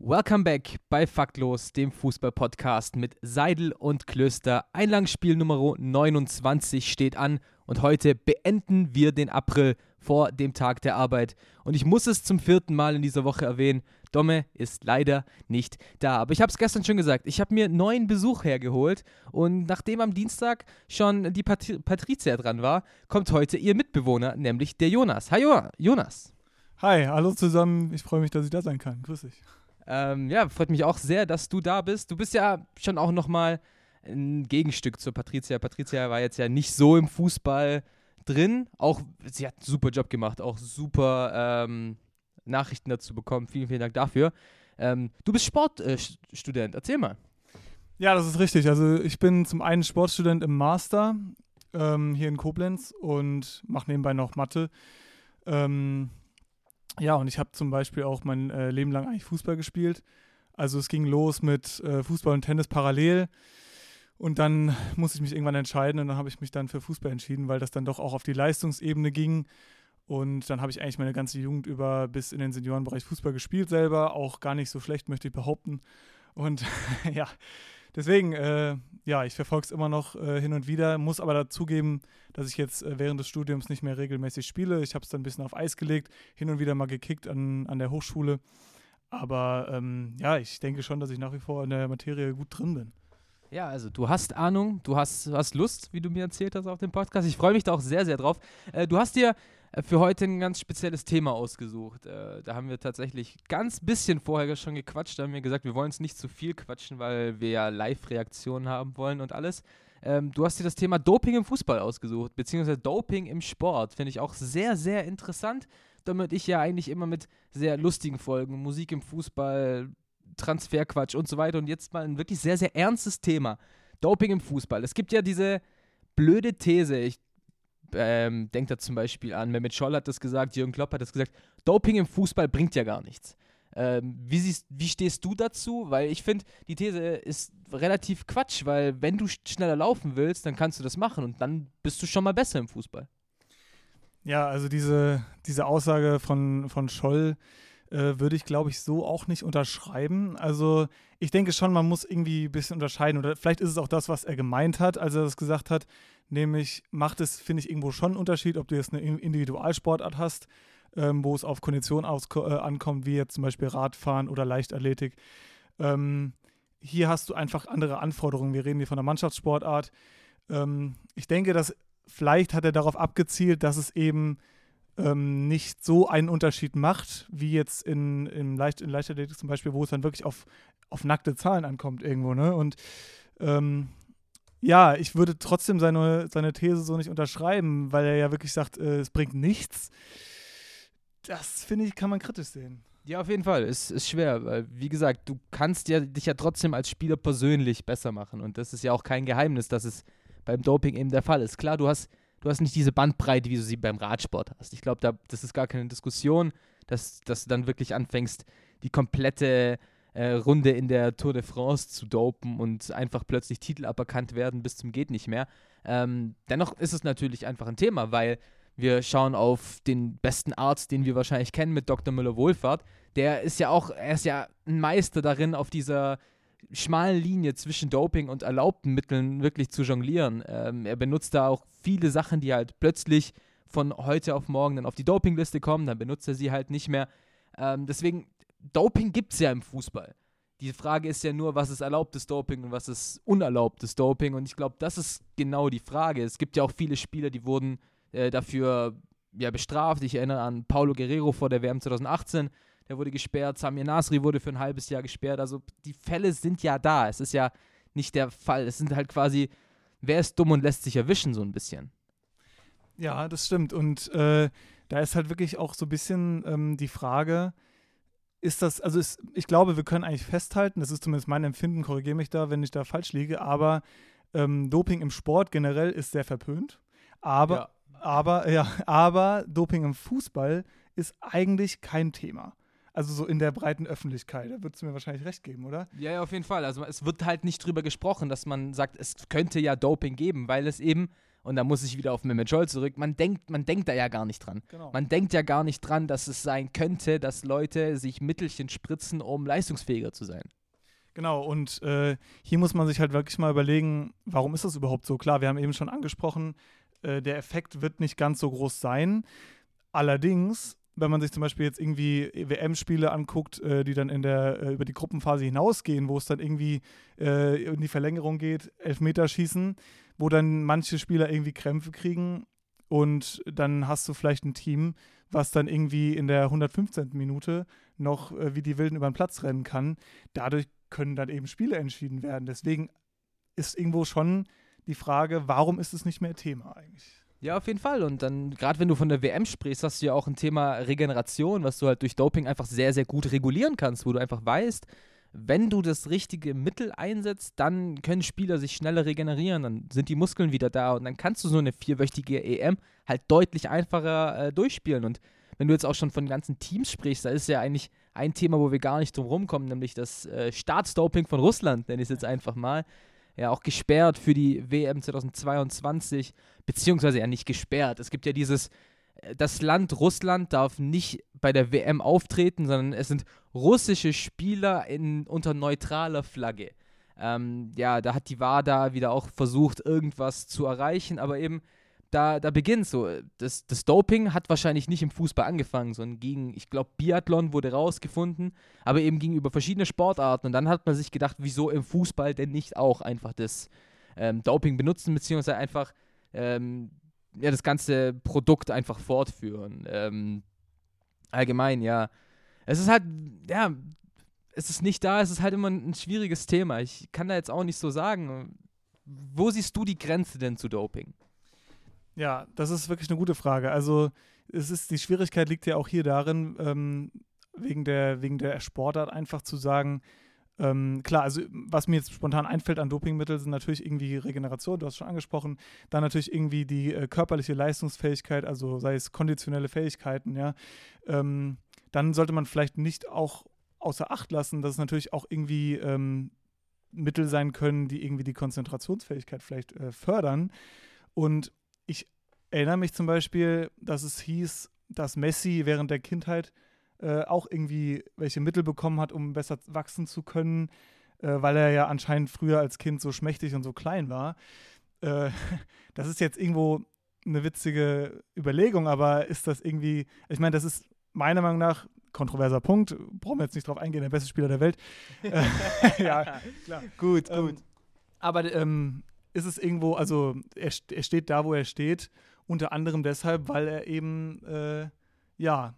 Welcome back bei Faktlos, dem Fußballpodcast mit Seidel und Klöster. Einlangsspiel Nummer 29 steht an und heute beenden wir den April vor dem Tag der Arbeit. Und ich muss es zum vierten Mal in dieser Woche erwähnen, Domme ist leider nicht da. Aber ich habe es gestern schon gesagt, ich habe mir neuen Besuch hergeholt und nachdem am Dienstag schon die Pat Patricia dran war, kommt heute ihr Mitbewohner, nämlich der Jonas. Hi Jonas. Hi, hallo zusammen. Ich freue mich, dass ich da sein kann. Grüß dich. Ähm, ja, freut mich auch sehr, dass du da bist. Du bist ja schon auch nochmal ein Gegenstück zur Patricia. Patricia war jetzt ja nicht so im Fußball drin. Auch sie hat einen super Job gemacht, auch super ähm, Nachrichten dazu bekommen. Vielen, vielen Dank dafür. Ähm, du bist Sportstudent, äh, erzähl mal. Ja, das ist richtig. Also ich bin zum einen Sportstudent im Master ähm, hier in Koblenz und mache nebenbei noch Mathe. Ähm, ja, und ich habe zum Beispiel auch mein äh, Leben lang eigentlich Fußball gespielt. Also es ging los mit äh, Fußball und Tennis parallel. Und dann musste ich mich irgendwann entscheiden und dann habe ich mich dann für Fußball entschieden, weil das dann doch auch auf die Leistungsebene ging. Und dann habe ich eigentlich meine ganze Jugend über bis in den Seniorenbereich Fußball gespielt selber. Auch gar nicht so schlecht, möchte ich behaupten. Und ja, deswegen, äh, ja, ich verfolge es immer noch äh, hin und wieder, muss aber dazugeben, dass ich jetzt äh, während des Studiums nicht mehr regelmäßig spiele. Ich habe es dann ein bisschen auf Eis gelegt, hin und wieder mal gekickt an, an der Hochschule. Aber ähm, ja, ich denke schon, dass ich nach wie vor in der Materie gut drin bin. Ja, also du hast Ahnung, du hast, hast Lust, wie du mir erzählt hast auf dem Podcast. Ich freue mich da auch sehr, sehr drauf. Äh, du hast dir für heute ein ganz spezielles Thema ausgesucht. Äh, da haben wir tatsächlich ganz bisschen vorher schon gequatscht. Da haben wir gesagt, wir wollen es nicht zu viel quatschen, weil wir ja Live-Reaktionen haben wollen und alles. Ähm, du hast dir das Thema Doping im Fußball ausgesucht, beziehungsweise Doping im Sport. Finde ich auch sehr, sehr interessant. Damit ich ja eigentlich immer mit sehr lustigen Folgen, Musik im Fußball, Transferquatsch und so weiter. Und jetzt mal ein wirklich sehr, sehr ernstes Thema. Doping im Fußball. Es gibt ja diese blöde These, ich ähm, denke da zum Beispiel an, Mehmet Scholl hat das gesagt, Jürgen Klopp hat das gesagt, Doping im Fußball bringt ja gar nichts. Ähm, wie, siehst, wie stehst du dazu? Weil ich finde, die These ist relativ Quatsch, weil wenn du schneller laufen willst, dann kannst du das machen und dann bist du schon mal besser im Fußball. Ja, also diese, diese Aussage von, von Scholl, äh, würde ich, glaube ich, so auch nicht unterschreiben. Also ich denke schon, man muss irgendwie ein bisschen unterscheiden. Oder vielleicht ist es auch das, was er gemeint hat, als er das gesagt hat. Nämlich macht es, finde ich, irgendwo schon einen Unterschied, ob du jetzt eine Individualsportart hast, ähm, wo es auf Kondition äh, ankommt, wie jetzt zum Beispiel Radfahren oder Leichtathletik. Ähm, hier hast du einfach andere Anforderungen. Wir reden hier von einer Mannschaftssportart. Ähm, ich denke, dass vielleicht hat er darauf abgezielt, dass es eben ähm, nicht so einen Unterschied macht, wie jetzt in, in, Leicht, in Leichtathletik zum Beispiel, wo es dann wirklich auf, auf nackte Zahlen ankommt irgendwo. Ne? Und ähm, ja, ich würde trotzdem seine, seine These so nicht unterschreiben, weil er ja wirklich sagt, äh, es bringt nichts. Das finde ich, kann man kritisch sehen. Ja, auf jeden Fall. Es ist schwer, weil, wie gesagt, du kannst ja, dich ja trotzdem als Spieler persönlich besser machen. Und das ist ja auch kein Geheimnis, dass es beim Doping eben der Fall ist. Klar, du hast du hast nicht diese Bandbreite, wie du sie beim Radsport hast. Ich glaube, da, das ist gar keine Diskussion, dass, dass du dann wirklich anfängst, die komplette äh, Runde in der Tour de France zu dopen und einfach plötzlich Titel aberkannt werden bis zum geht nicht mehr. Ähm, dennoch ist es natürlich einfach ein Thema, weil wir schauen auf den besten Arzt, den wir wahrscheinlich kennen, mit Dr. Müller-Wohlfahrt. Der ist ja auch, er ist ja ein Meister darin, auf dieser schmalen Linie zwischen Doping und erlaubten Mitteln wirklich zu jonglieren. Ähm, er benutzt da auch viele Sachen, die halt plötzlich von heute auf morgen dann auf die Dopingliste kommen, dann benutzt er sie halt nicht mehr. Ähm, deswegen, Doping gibt es ja im Fußball. Die Frage ist ja nur, was ist erlaubtes Doping und was ist unerlaubtes Doping. Und ich glaube, das ist genau die Frage. Es gibt ja auch viele Spieler, die wurden äh, dafür ja, bestraft. Ich erinnere an Paulo Guerrero vor der WM 2018 der wurde gesperrt, Samir Nasri wurde für ein halbes Jahr gesperrt. Also die Fälle sind ja da. Es ist ja nicht der Fall. Es sind halt quasi, wer ist dumm und lässt sich erwischen, so ein bisschen. Ja, das stimmt. Und äh, da ist halt wirklich auch so ein bisschen ähm, die Frage, ist das, also ist, ich glaube, wir können eigentlich festhalten, das ist zumindest mein Empfinden, korrigiere mich da, wenn ich da falsch liege, aber ähm, Doping im Sport generell ist sehr verpönt. Aber, Ja. aber, ja, aber Doping im Fußball ist eigentlich kein Thema. Also so in der breiten Öffentlichkeit. Da würdest du mir wahrscheinlich recht geben, oder? Ja, ja, auf jeden Fall. Also es wird halt nicht drüber gesprochen, dass man sagt, es könnte ja Doping geben, weil es eben, und da muss ich wieder auf Mehmet Scholl zurück, man denkt, man denkt da ja gar nicht dran. Genau. Man denkt ja gar nicht dran, dass es sein könnte, dass Leute sich Mittelchen spritzen, um leistungsfähiger zu sein. Genau, und äh, hier muss man sich halt wirklich mal überlegen, warum ist das überhaupt so? Klar, wir haben eben schon angesprochen, äh, der Effekt wird nicht ganz so groß sein. Allerdings, wenn man sich zum Beispiel jetzt irgendwie WM-Spiele anguckt, äh, die dann in der, äh, über die Gruppenphase hinausgehen, wo es dann irgendwie äh, in die Verlängerung geht, Elfmeterschießen, wo dann manche Spieler irgendwie Krämpfe kriegen und dann hast du vielleicht ein Team, was dann irgendwie in der 115. Minute noch äh, wie die Wilden über den Platz rennen kann. Dadurch können dann eben Spiele entschieden werden. Deswegen ist irgendwo schon die Frage, warum ist es nicht mehr Thema eigentlich? Ja, auf jeden Fall. Und dann, gerade wenn du von der WM sprichst, hast du ja auch ein Thema Regeneration, was du halt durch Doping einfach sehr, sehr gut regulieren kannst, wo du einfach weißt, wenn du das richtige Mittel einsetzt, dann können Spieler sich schneller regenerieren, dann sind die Muskeln wieder da und dann kannst du so eine vierwöchige EM halt deutlich einfacher äh, durchspielen. Und wenn du jetzt auch schon von ganzen Teams sprichst, da ist ja eigentlich ein Thema, wo wir gar nicht drum rumkommen, nämlich das äh, Staatsdoping von Russland, nenne ich es jetzt einfach mal. Ja, auch gesperrt für die WM 2022, beziehungsweise ja nicht gesperrt. Es gibt ja dieses, äh, das Land Russland darf nicht bei der WM auftreten, sondern es sind russische Spieler in, unter neutraler Flagge. Ähm, ja, da hat die WADA wieder auch versucht, irgendwas zu erreichen, aber eben da, da beginnt so. Das, das Doping hat wahrscheinlich nicht im Fußball angefangen, sondern gegen, ich glaube, Biathlon wurde rausgefunden, aber eben gegenüber verschiedene Sportarten. Und dann hat man sich gedacht, wieso im Fußball denn nicht auch einfach das ähm, Doping benutzen, beziehungsweise einfach ähm, ja, das ganze Produkt einfach fortführen. Ähm, allgemein, ja. Es ist halt, ja, es ist nicht da, es ist halt immer ein, ein schwieriges Thema. Ich kann da jetzt auch nicht so sagen. Wo siehst du die Grenze denn zu Doping? Ja, das ist wirklich eine gute Frage. Also es ist, die Schwierigkeit liegt ja auch hier darin, ähm, wegen, der, wegen der Sportart einfach zu sagen, ähm, klar, also was mir jetzt spontan einfällt an Dopingmitteln sind natürlich irgendwie Regeneration, du hast schon angesprochen, dann natürlich irgendwie die äh, körperliche Leistungsfähigkeit, also sei es konditionelle Fähigkeiten, ja. Ähm, dann sollte man vielleicht nicht auch außer Acht lassen, dass es natürlich auch irgendwie ähm, Mittel sein können, die irgendwie die Konzentrationsfähigkeit vielleicht äh, fördern. Und ich erinnere mich zum Beispiel, dass es hieß, dass Messi während der Kindheit äh, auch irgendwie welche Mittel bekommen hat, um besser wachsen zu können, äh, weil er ja anscheinend früher als Kind so schmächtig und so klein war. Äh, das ist jetzt irgendwo eine witzige Überlegung, aber ist das irgendwie, ich meine, das ist meiner Meinung nach kontroverser Punkt, brauchen wir jetzt nicht drauf eingehen, der beste Spieler der Welt. Äh, ja, klar. Gut, Ähm, aber ähm, ist es irgendwo, also er, er steht da, wo er steht, unter anderem deshalb, weil er eben, äh, ja,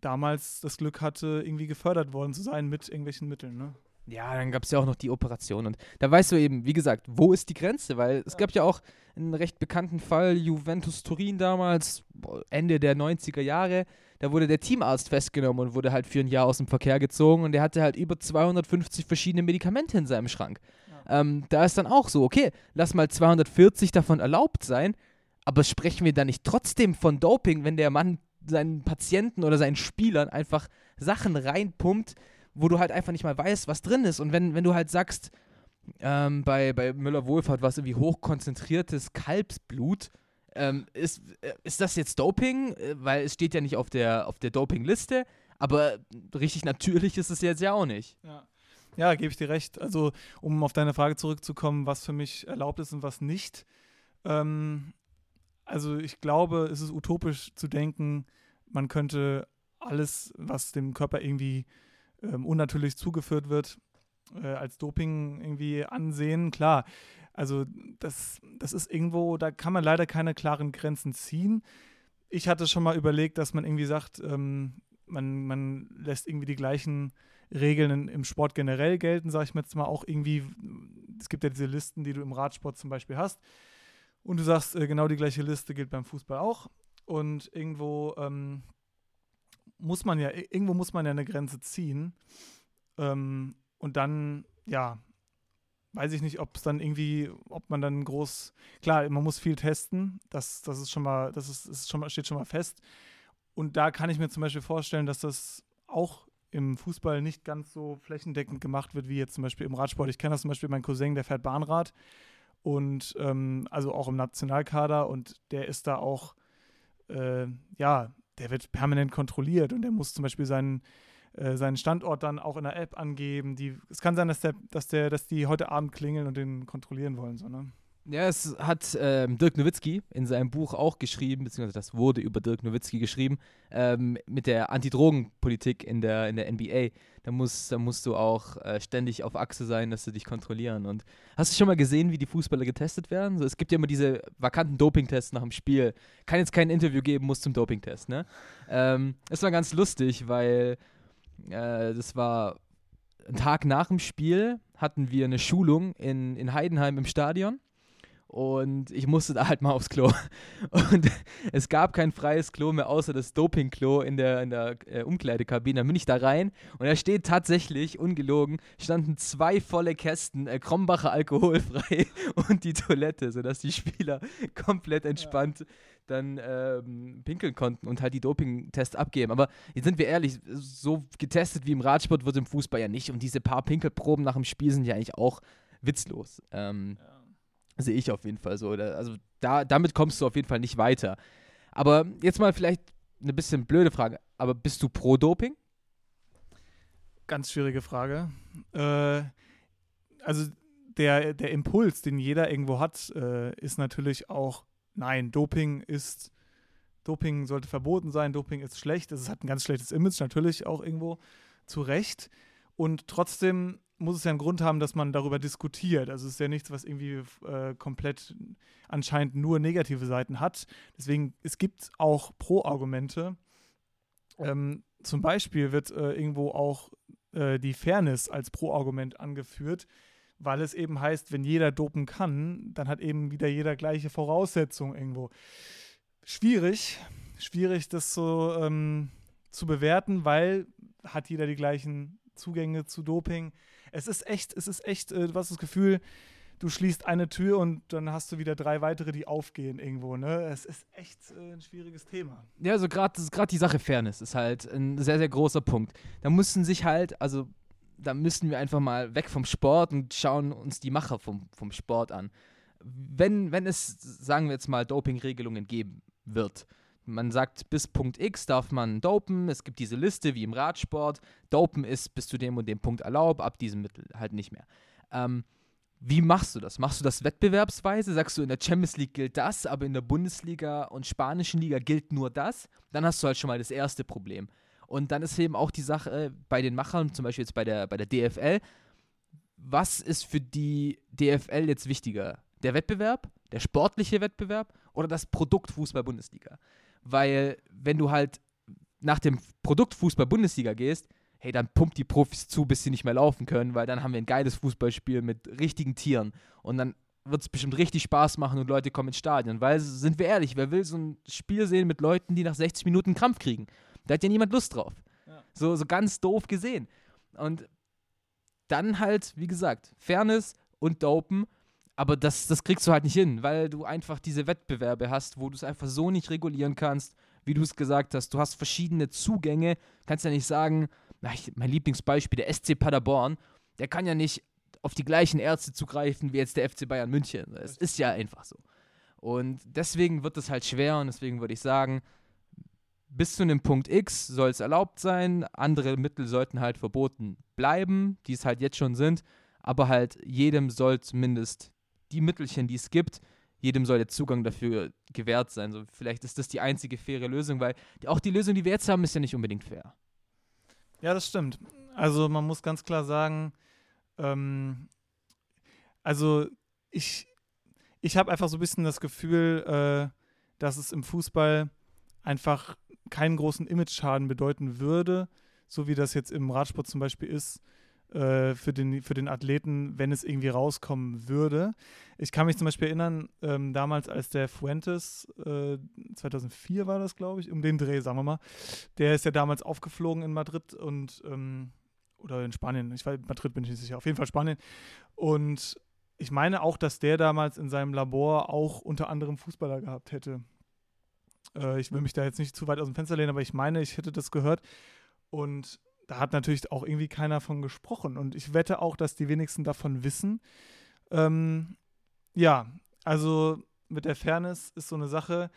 damals das Glück hatte, irgendwie gefördert worden zu sein mit irgendwelchen Mitteln. Ne? Ja, dann gab es ja auch noch die Operation. Und da weißt du eben, wie gesagt, wo ist die Grenze? Weil es gab ja auch einen recht bekannten Fall, Juventus Turin damals, Ende der 90er Jahre. Da wurde der Teamarzt festgenommen und wurde halt für ein Jahr aus dem Verkehr gezogen und der hatte halt über 250 verschiedene Medikamente in seinem Schrank. Ähm, da ist dann auch so, okay, lass mal 240 davon erlaubt sein, aber sprechen wir da nicht trotzdem von Doping, wenn der Mann seinen Patienten oder seinen Spielern einfach Sachen reinpumpt, wo du halt einfach nicht mal weißt, was drin ist. Und wenn, wenn du halt sagst, ähm, bei, bei Müller-Wohlfahrt war es irgendwie hochkonzentriertes Kalbsblut, ähm, ist, äh, ist das jetzt Doping? Äh, Weil es steht ja nicht auf der, auf der Dopingliste, aber richtig natürlich ist es jetzt ja auch nicht. Ja. Ja, gebe ich dir recht. Also, um auf deine Frage zurückzukommen, was für mich erlaubt ist und was nicht. Ähm, also, ich glaube, es ist utopisch zu denken, man könnte alles, was dem Körper irgendwie ähm, unnatürlich zugeführt wird, äh, als Doping irgendwie ansehen. Klar, also das, das ist irgendwo, da kann man leider keine klaren Grenzen ziehen. Ich hatte schon mal überlegt, dass man irgendwie sagt, ähm, man, man lässt irgendwie die gleichen Regeln im Sport generell gelten, sage ich mir jetzt mal auch irgendwie, es gibt ja diese Listen, die du im Radsport zum Beispiel hast. Und du sagst, äh, genau die gleiche Liste gilt beim Fußball auch. Und irgendwo ähm, muss man ja, irgendwo muss man ja eine Grenze ziehen. Ähm, und dann, ja, weiß ich nicht, ob es dann irgendwie, ob man dann groß, klar, man muss viel testen, das, das ist schon mal, das ist, ist schon mal, steht schon mal fest. Und da kann ich mir zum Beispiel vorstellen, dass das auch im Fußball nicht ganz so flächendeckend gemacht wird wie jetzt zum Beispiel im Radsport. Ich kenne das zum Beispiel, mein Cousin, der fährt Bahnrad und ähm, also auch im Nationalkader und der ist da auch, äh, ja, der wird permanent kontrolliert und der muss zum Beispiel seinen, äh, seinen Standort dann auch in der App angeben. Die, es kann sein, dass, der, dass, der, dass die heute Abend klingeln und den kontrollieren wollen. So, ne? Ja, es hat ähm, Dirk Nowitzki in seinem Buch auch geschrieben, beziehungsweise das wurde über Dirk Nowitzki geschrieben, ähm, mit der Antidrogenpolitik in der, in der NBA. Da, muss, da musst du auch äh, ständig auf Achse sein, dass sie dich kontrollieren. Und hast du schon mal gesehen, wie die Fußballer getestet werden? So, es gibt ja immer diese vakanten Dopingtests nach dem Spiel. Kann jetzt kein Interview geben, muss zum Dopingtest. Ne? Ähm, das war ganz lustig, weil äh, das war ein Tag nach dem Spiel hatten wir eine Schulung in, in Heidenheim im Stadion und ich musste da halt mal aufs Klo. Und es gab kein freies Klo mehr, außer das Doping-Klo in der, in der äh, Umkleidekabine. Dann bin ich da rein und da steht tatsächlich, ungelogen, standen zwei volle Kästen äh, Krombacher alkoholfrei und die Toilette, sodass die Spieler komplett entspannt ja. dann ähm, pinkeln konnten und halt die Doping-Tests abgeben. Aber jetzt sind wir ehrlich, so getestet wie im Radsport wird im Fußball ja nicht. Und diese paar Pinkelproben nach dem Spiel sind ja eigentlich auch witzlos. Ähm, ja Sehe ich auf jeden Fall so. Also da, damit kommst du auf jeden Fall nicht weiter. Aber jetzt mal vielleicht eine bisschen blöde Frage. Aber bist du pro Doping? Ganz schwierige Frage. Äh, also der, der Impuls, den jeder irgendwo hat, äh, ist natürlich auch, nein, Doping ist, Doping sollte verboten sein, Doping ist schlecht, es hat ein ganz schlechtes Image, natürlich auch irgendwo zu Recht. Und trotzdem muss es ja einen Grund haben, dass man darüber diskutiert. Also es ist ja nichts, was irgendwie äh, komplett anscheinend nur negative Seiten hat. Deswegen, es gibt auch Pro-Argumente. Ähm, zum Beispiel wird äh, irgendwo auch äh, die Fairness als Pro-Argument angeführt, weil es eben heißt, wenn jeder dopen kann, dann hat eben wieder jeder gleiche Voraussetzungen irgendwo. Schwierig, schwierig das so ähm, zu bewerten, weil hat jeder die gleichen Zugänge zu Doping es ist echt, es ist echt, äh, du hast das Gefühl, du schließt eine Tür und dann hast du wieder drei weitere, die aufgehen irgendwo. Ne? Es ist echt äh, ein schwieriges Thema. Ja, also gerade die Sache Fairness ist halt ein sehr, sehr großer Punkt. Da mussten sich halt, also da müssen wir einfach mal weg vom Sport und schauen uns die Macher vom, vom Sport an. Wenn, wenn es, sagen wir jetzt mal, Dopingregelungen geben wird, man sagt, bis Punkt X darf man dopen. Es gibt diese Liste wie im Radsport. Dopen ist bis zu dem und dem Punkt erlaubt, ab diesem Mittel halt nicht mehr. Ähm, wie machst du das? Machst du das wettbewerbsweise? Sagst du, in der Champions League gilt das, aber in der Bundesliga und spanischen Liga gilt nur das? Dann hast du halt schon mal das erste Problem. Und dann ist eben auch die Sache äh, bei den Machern, zum Beispiel jetzt bei der, bei der DFL, was ist für die DFL jetzt wichtiger? Der Wettbewerb, der sportliche Wettbewerb oder das Produkt Fußball-Bundesliga? Weil wenn du halt nach dem Produkt Fußball-Bundesliga gehst, hey, dann pumpt die Profis zu, bis sie nicht mehr laufen können, weil dann haben wir ein geiles Fußballspiel mit richtigen Tieren und dann wird es bestimmt richtig Spaß machen und Leute kommen ins Stadion, weil, sind wir ehrlich, wer will so ein Spiel sehen mit Leuten, die nach 60 Minuten Krampf kriegen? Da hat ja niemand Lust drauf. Ja. So, so ganz doof gesehen. Und dann halt, wie gesagt, Fairness und Dopen aber das, das kriegst du halt nicht hin, weil du einfach diese Wettbewerbe hast, wo du es einfach so nicht regulieren kannst, wie du es gesagt hast. Du hast verschiedene Zugänge. Kannst ja nicht sagen, na, ich, mein Lieblingsbeispiel, der SC Paderborn, der kann ja nicht auf die gleichen Ärzte zugreifen wie jetzt der FC Bayern München. Es ist ja einfach so. Und deswegen wird es halt schwer und deswegen würde ich sagen, bis zu einem Punkt X soll es erlaubt sein. Andere Mittel sollten halt verboten bleiben, die es halt jetzt schon sind. Aber halt jedem soll zumindest die Mittelchen, die es gibt, jedem soll der Zugang dafür gewährt sein. So, vielleicht ist das die einzige faire Lösung, weil auch die Lösung, die wir jetzt haben, ist ja nicht unbedingt fair. Ja, das stimmt. Also man muss ganz klar sagen, ähm, also ich, ich habe einfach so ein bisschen das Gefühl, äh, dass es im Fußball einfach keinen großen Image-Schaden bedeuten würde, so wie das jetzt im Radsport zum Beispiel ist, äh, für, den, für den Athleten, wenn es irgendwie rauskommen würde. Ich kann mich zum Beispiel erinnern, ähm, damals als der Fuentes, äh, 2004 war das, glaube ich, um den Dreh, sagen wir mal, der ist ja damals aufgeflogen in Madrid und ähm, oder in Spanien, ich weiß, Madrid bin ich nicht sicher, auf jeden Fall Spanien. Und ich meine auch, dass der damals in seinem Labor auch unter anderem Fußballer gehabt hätte. Äh, ich will mich da jetzt nicht zu weit aus dem Fenster lehnen, aber ich meine, ich hätte das gehört. Und da hat natürlich auch irgendwie keiner von gesprochen. Und ich wette auch, dass die wenigsten davon wissen. Ähm, ja, also mit der Fairness ist so eine Sache.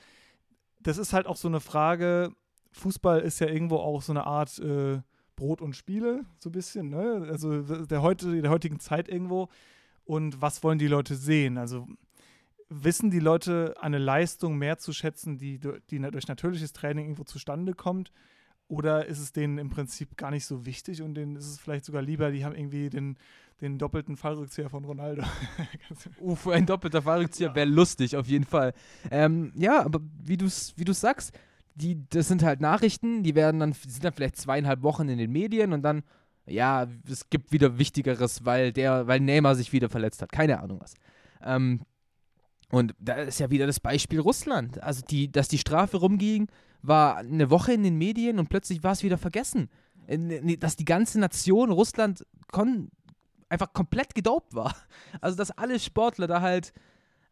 Das ist halt auch so eine Frage. Fußball ist ja irgendwo auch so eine Art äh, Brot und Spiele, so ein bisschen, ne? Also der, heute, der heutigen Zeit irgendwo. Und was wollen die Leute sehen? Also wissen die Leute eine Leistung mehr zu schätzen, die, die durch natürliches Training irgendwo zustande kommt? Oder ist es denen im Prinzip gar nicht so wichtig und denen ist es vielleicht sogar lieber, die haben irgendwie den, den doppelten Fallrückzieher von Ronaldo. Uff, ein doppelter Fallrückzieher ja. wäre lustig, auf jeden Fall. Ähm, ja, aber wie du es wie sagst, die, das sind halt Nachrichten, die werden dann, sind dann vielleicht zweieinhalb Wochen in den Medien und dann, ja, es gibt wieder Wichtigeres, weil der, weil Neymar sich wieder verletzt hat. Keine Ahnung was. Ähm, und da ist ja wieder das Beispiel Russland. Also, die, dass die Strafe rumging, war eine Woche in den Medien und plötzlich war es wieder vergessen. Äh, dass die ganze Nation Russland einfach komplett gedopt war. Also, dass alle Sportler da halt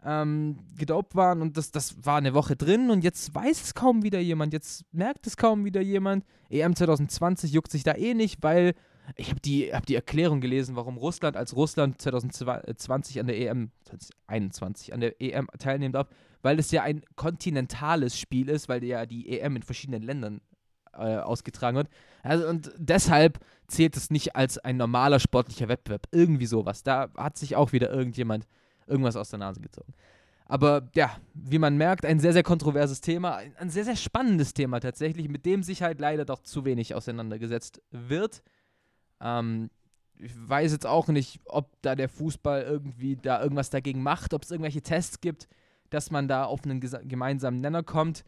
ähm, gedopt waren und das, das war eine Woche drin und jetzt weiß es kaum wieder jemand, jetzt merkt es kaum wieder jemand. EM 2020 juckt sich da eh nicht, weil ich habe die, hab die Erklärung gelesen, warum Russland als Russland 2020 an der EM 2021 an der EM teilnehmen darf, weil es ja ein kontinentales Spiel ist, weil ja die EM in verschiedenen Ländern äh, ausgetragen wird. Also, und deshalb zählt es nicht als ein normaler sportlicher Wettbewerb. Irgendwie sowas. Da hat sich auch wieder irgendjemand irgendwas aus der Nase gezogen. Aber ja, wie man merkt, ein sehr, sehr kontroverses Thema, ein sehr, sehr spannendes Thema tatsächlich, mit dem sich halt leider doch zu wenig auseinandergesetzt wird. Ähm, ich weiß jetzt auch nicht, ob da der Fußball irgendwie da irgendwas dagegen macht, ob es irgendwelche Tests gibt, dass man da auf einen gemeinsamen Nenner kommt.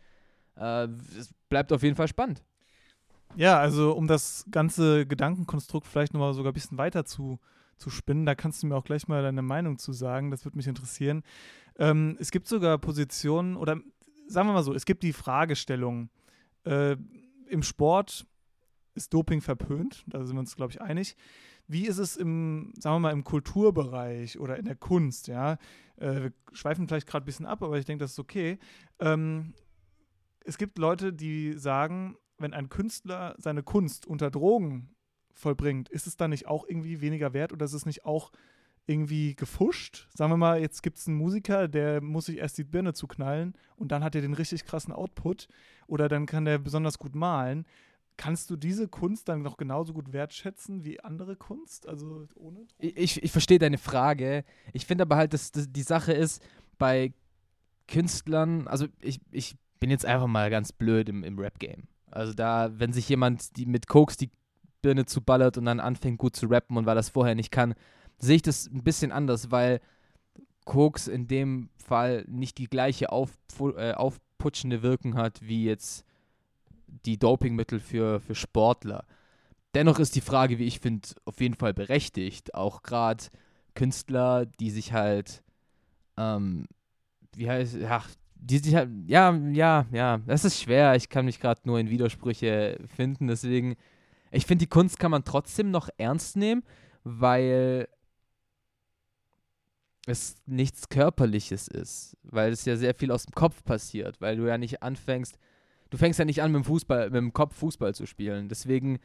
Äh, es bleibt auf jeden Fall spannend. Ja, also um das ganze Gedankenkonstrukt vielleicht nochmal sogar ein bisschen weiter zu, zu spinnen, da kannst du mir auch gleich mal deine Meinung zu sagen, das würde mich interessieren. Ähm, es gibt sogar Positionen, oder sagen wir mal so, es gibt die Fragestellung, äh, im Sport ist Doping verpönt, da sind wir uns, glaube ich, einig. Wie ist es im, sagen wir mal, im Kulturbereich oder in der Kunst, ja? Äh, wir schweifen vielleicht gerade ein bisschen ab, aber ich denke, das ist okay. Ähm, es gibt Leute, die sagen, wenn ein Künstler seine Kunst unter Drogen vollbringt, ist es dann nicht auch irgendwie weniger wert oder ist es nicht auch irgendwie gefuscht? Sagen wir mal, jetzt gibt es einen Musiker, der muss sich erst die Birne zuknallen und dann hat er den richtig krassen Output oder dann kann der besonders gut malen. Kannst du diese Kunst dann noch genauso gut wertschätzen wie andere Kunst? Also ohne? Ich, ich verstehe deine Frage. Ich finde aber halt, dass, dass die Sache ist, bei Künstlern, also ich, ich bin jetzt einfach mal ganz blöd im, im Rap-Game. Also da, wenn sich jemand die mit Koks die Birne zuballert und dann anfängt gut zu rappen und weil das vorher nicht kann, sehe ich das ein bisschen anders, weil Koks in dem Fall nicht die gleiche auf, äh, aufputschende Wirkung hat wie jetzt die Dopingmittel für, für Sportler. Dennoch ist die Frage, wie ich finde, auf jeden Fall berechtigt. Auch gerade Künstler, die sich halt, ähm, wie heißt, ja, die sich halt, ja, ja, ja, das ist schwer. Ich kann mich gerade nur in Widersprüche finden. Deswegen, ich finde, die Kunst kann man trotzdem noch ernst nehmen, weil es nichts Körperliches ist, weil es ja sehr viel aus dem Kopf passiert, weil du ja nicht anfängst, du fängst ja nicht an, mit dem Fußball, mit dem Kopf Fußball zu spielen. Deswegen,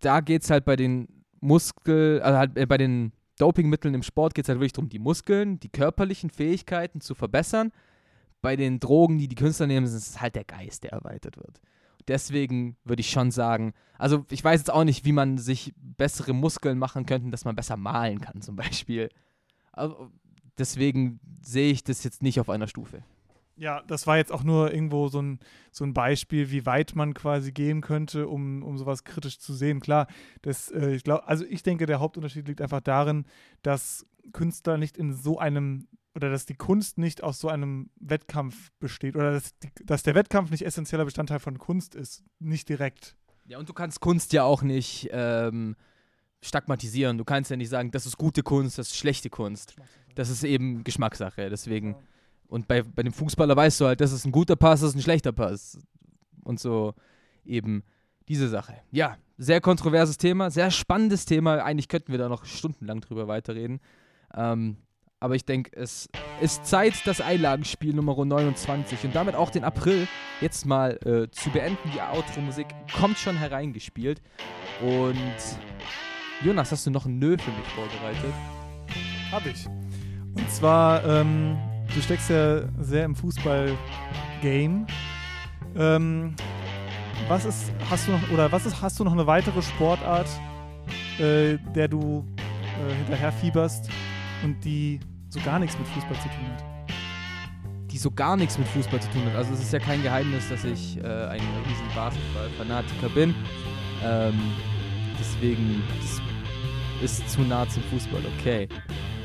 da geht es halt bei den Muskel, also halt äh, bei den Dopingmitteln im Sport geht es halt wirklich darum, die Muskeln, die körperlichen Fähigkeiten zu verbessern. Bei den Drogen, die die Künstler nehmen, ist es halt der Geist, der erweitert wird. Deswegen würde ich schon sagen, also ich weiß jetzt auch nicht, wie man sich bessere Muskeln machen könnte, dass man besser malen kann zum Beispiel. Also deswegen sehe ich das jetzt nicht auf einer Stufe. Ja, das war jetzt auch nur irgendwo so ein, so ein Beispiel, wie weit man quasi gehen könnte, um, um sowas kritisch zu sehen. Klar, das, äh, ich glaube, also ich denke, der Hauptunterschied liegt einfach darin, dass Künstler nicht in so einem oder dass die Kunst nicht aus so einem Wettkampf besteht oder dass, die, dass der Wettkampf nicht essentieller Bestandteil von Kunst ist, nicht direkt. Ja, und du kannst Kunst ja auch nicht ähm, stigmatisieren. Du kannst ja nicht sagen, das ist gute Kunst, das ist schlechte Kunst. Das ist eben Geschmackssache. Deswegen. Ja und bei, bei dem Fußballer weißt du halt, das ist ein guter Pass, das ist ein schlechter Pass. Und so eben diese Sache. Ja, sehr kontroverses Thema, sehr spannendes Thema. Eigentlich könnten wir da noch stundenlang drüber weiterreden. Ähm, Aber ich denke, es ist Zeit, das Einlagenspiel Nummer 29 und damit auch den April jetzt mal äh, zu beenden. Die Outro-Musik kommt schon hereingespielt. Und Jonas, hast du noch ein Nö für mich vorbereitet? Hab ich. Und zwar, ähm, du steckst ja sehr im Fußball-Game. Ähm, was ist, hast du noch, oder was ist, hast du noch eine weitere Sportart, äh, der du äh, hinterher fieberst und die so gar nichts mit Fußball zu tun hat? Die so gar nichts mit Fußball zu tun hat. Also es ist ja kein Geheimnis, dass ich äh, ein riesen Basketball-Fanatiker bin. Ähm, deswegen, ist zu nah zum Fußball, okay.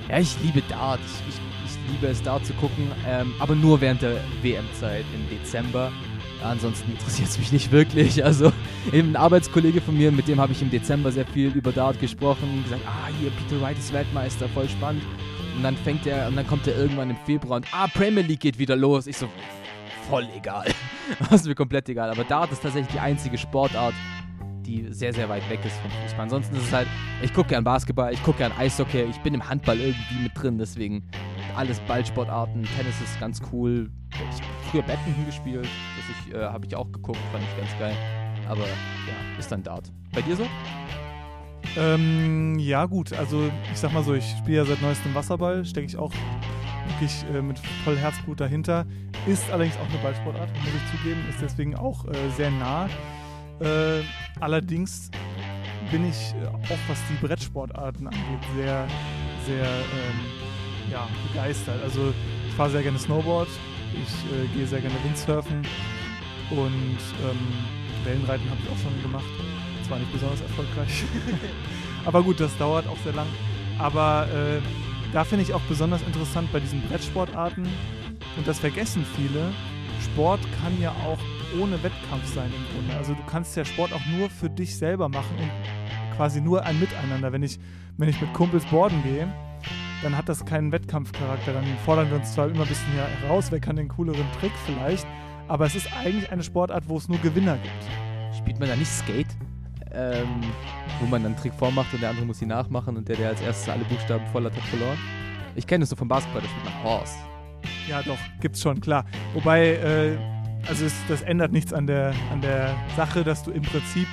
Ja, ich liebe Dart. Ich, ich liebe es, Dart zu gucken, ähm, aber nur während der WM-Zeit im Dezember. Ansonsten interessiert es mich nicht wirklich. Also ein Arbeitskollege von mir, mit dem habe ich im Dezember sehr viel über Dart gesprochen gesagt, ah, hier, Peter Wright ist Weltmeister, voll spannend. Und dann fängt er, und dann kommt er irgendwann im Februar und ah, Premier League geht wieder los. Ich so, voll egal. Das ist mir komplett egal. Aber Dart ist tatsächlich die einzige Sportart, die sehr, sehr weit weg ist vom Fußball. Ansonsten ist es halt, ich gucke gern Basketball, ich gucke gern Eishockey, ich bin im Handball irgendwie mit drin, deswegen alles Ballsportarten, Tennis ist ganz cool. Ich habe früher Badminton gespielt, das äh, habe ich auch geguckt, fand ich ganz geil. Aber ja, ist dann Dart. Bei dir so? Ähm, ja, gut. Also, ich sag mal so, ich spiele ja seit neuestem Wasserball, stecke ich auch wirklich äh, mit voll Herzblut dahinter. Ist allerdings auch eine Ballsportart, muss ich zugeben, ist deswegen auch äh, sehr nah. Äh, allerdings bin ich äh, auch, was die Brettsportarten angeht, sehr, sehr ähm, ja, begeistert. Also, ich fahre sehr gerne Snowboard, ich äh, gehe sehr gerne Windsurfen und ähm, Wellenreiten habe ich auch schon gemacht. Zwar nicht besonders erfolgreich. Aber gut, das dauert auch sehr lang. Aber äh, da finde ich auch besonders interessant bei diesen Brettsportarten, und das vergessen viele, Sport kann ja auch ohne Wettkampf sein im Grunde. Also du kannst ja Sport auch nur für dich selber machen und quasi nur ein Miteinander. Wenn ich, wenn ich mit Kumpels boarden gehe, dann hat das keinen Wettkampfcharakter. Dann fordern wir uns zwar immer ein bisschen heraus, wer kann den cooleren Trick vielleicht, aber es ist eigentlich eine Sportart, wo es nur Gewinner gibt. Spielt man da nicht Skate? Ähm, wo man dann einen Trick vormacht und der andere muss ihn nachmachen und der, der als erstes alle Buchstaben voll hat, hat verloren. Ich kenne das so vom Basketball, da spielt man Horse. Ja, doch, gibt's schon, klar. Wobei, äh, also es, das ändert nichts an der, an der Sache, dass du im Prinzip,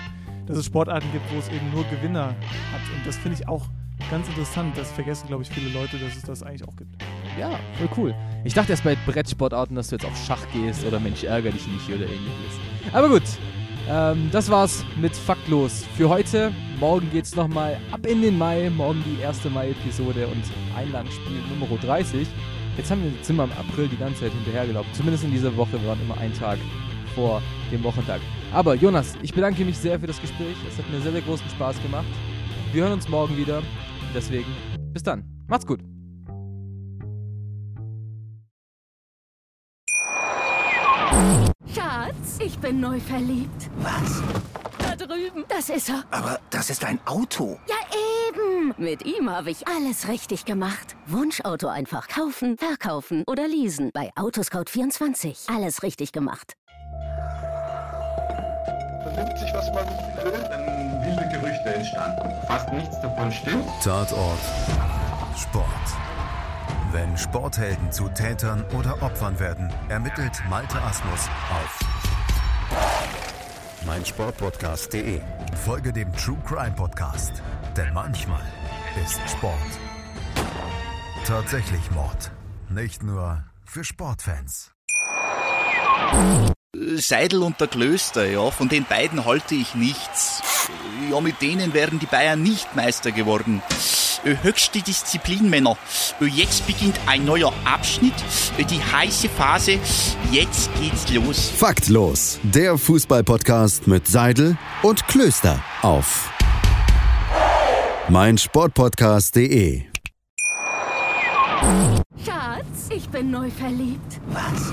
dass es Sportarten gibt, wo es eben nur Gewinner hat. Und das finde ich auch ganz interessant. Das vergessen, glaube ich, viele Leute, dass es das eigentlich auch gibt. Ja, voll cool. Ich dachte erst bei Brettsportarten, dass du jetzt auf Schach gehst oder Mensch, ärger dich nicht oder ähnliches. Aber gut, ähm, das war's mit Faktlos für heute. Morgen geht's nochmal ab in den Mai. Morgen die erste Mai-Episode und Einlagenspiel Nummer 30. Jetzt haben wir, sind wir im April die ganze Zeit hinterhergelaufen. Zumindest in dieser Woche. Waren immer einen Tag vor dem Wochentag. Aber Jonas, ich bedanke mich sehr für das Gespräch. Es hat mir sehr, sehr großen Spaß gemacht. Wir hören uns morgen wieder. Deswegen, bis dann. Macht's gut. Schatz, ich bin neu verliebt. Was? Da drüben. Das ist er. Aber das ist ein Auto. Ja, eben. Mit ihm habe ich alles richtig gemacht. Wunschauto einfach kaufen, verkaufen oder leasen. Bei Autoscout24. Alles richtig gemacht. vernimmt sich, was man will, Gerüchte entstanden. Fast nichts davon stimmt. Tatort. Sport. Wenn Sporthelden zu Tätern oder Opfern werden, ermittelt Malte Asmus auf meinsportpodcast.de. Folge dem True Crime Podcast, denn manchmal ist Sport tatsächlich Mord. Nicht nur für Sportfans. Seidel und der Klöster, ja, von den beiden halte ich nichts. Ja, mit denen wären die Bayern nicht Meister geworden. Äh, Höchste Disziplin, Männer. Äh, Jetzt beginnt ein neuer Abschnitt, äh, die heiße Phase. Jetzt geht's los. Faktlos. Der Fußballpodcast mit Seidel und Klöster auf meinsportpodcast.de. Schatz, ich bin neu verliebt. Was?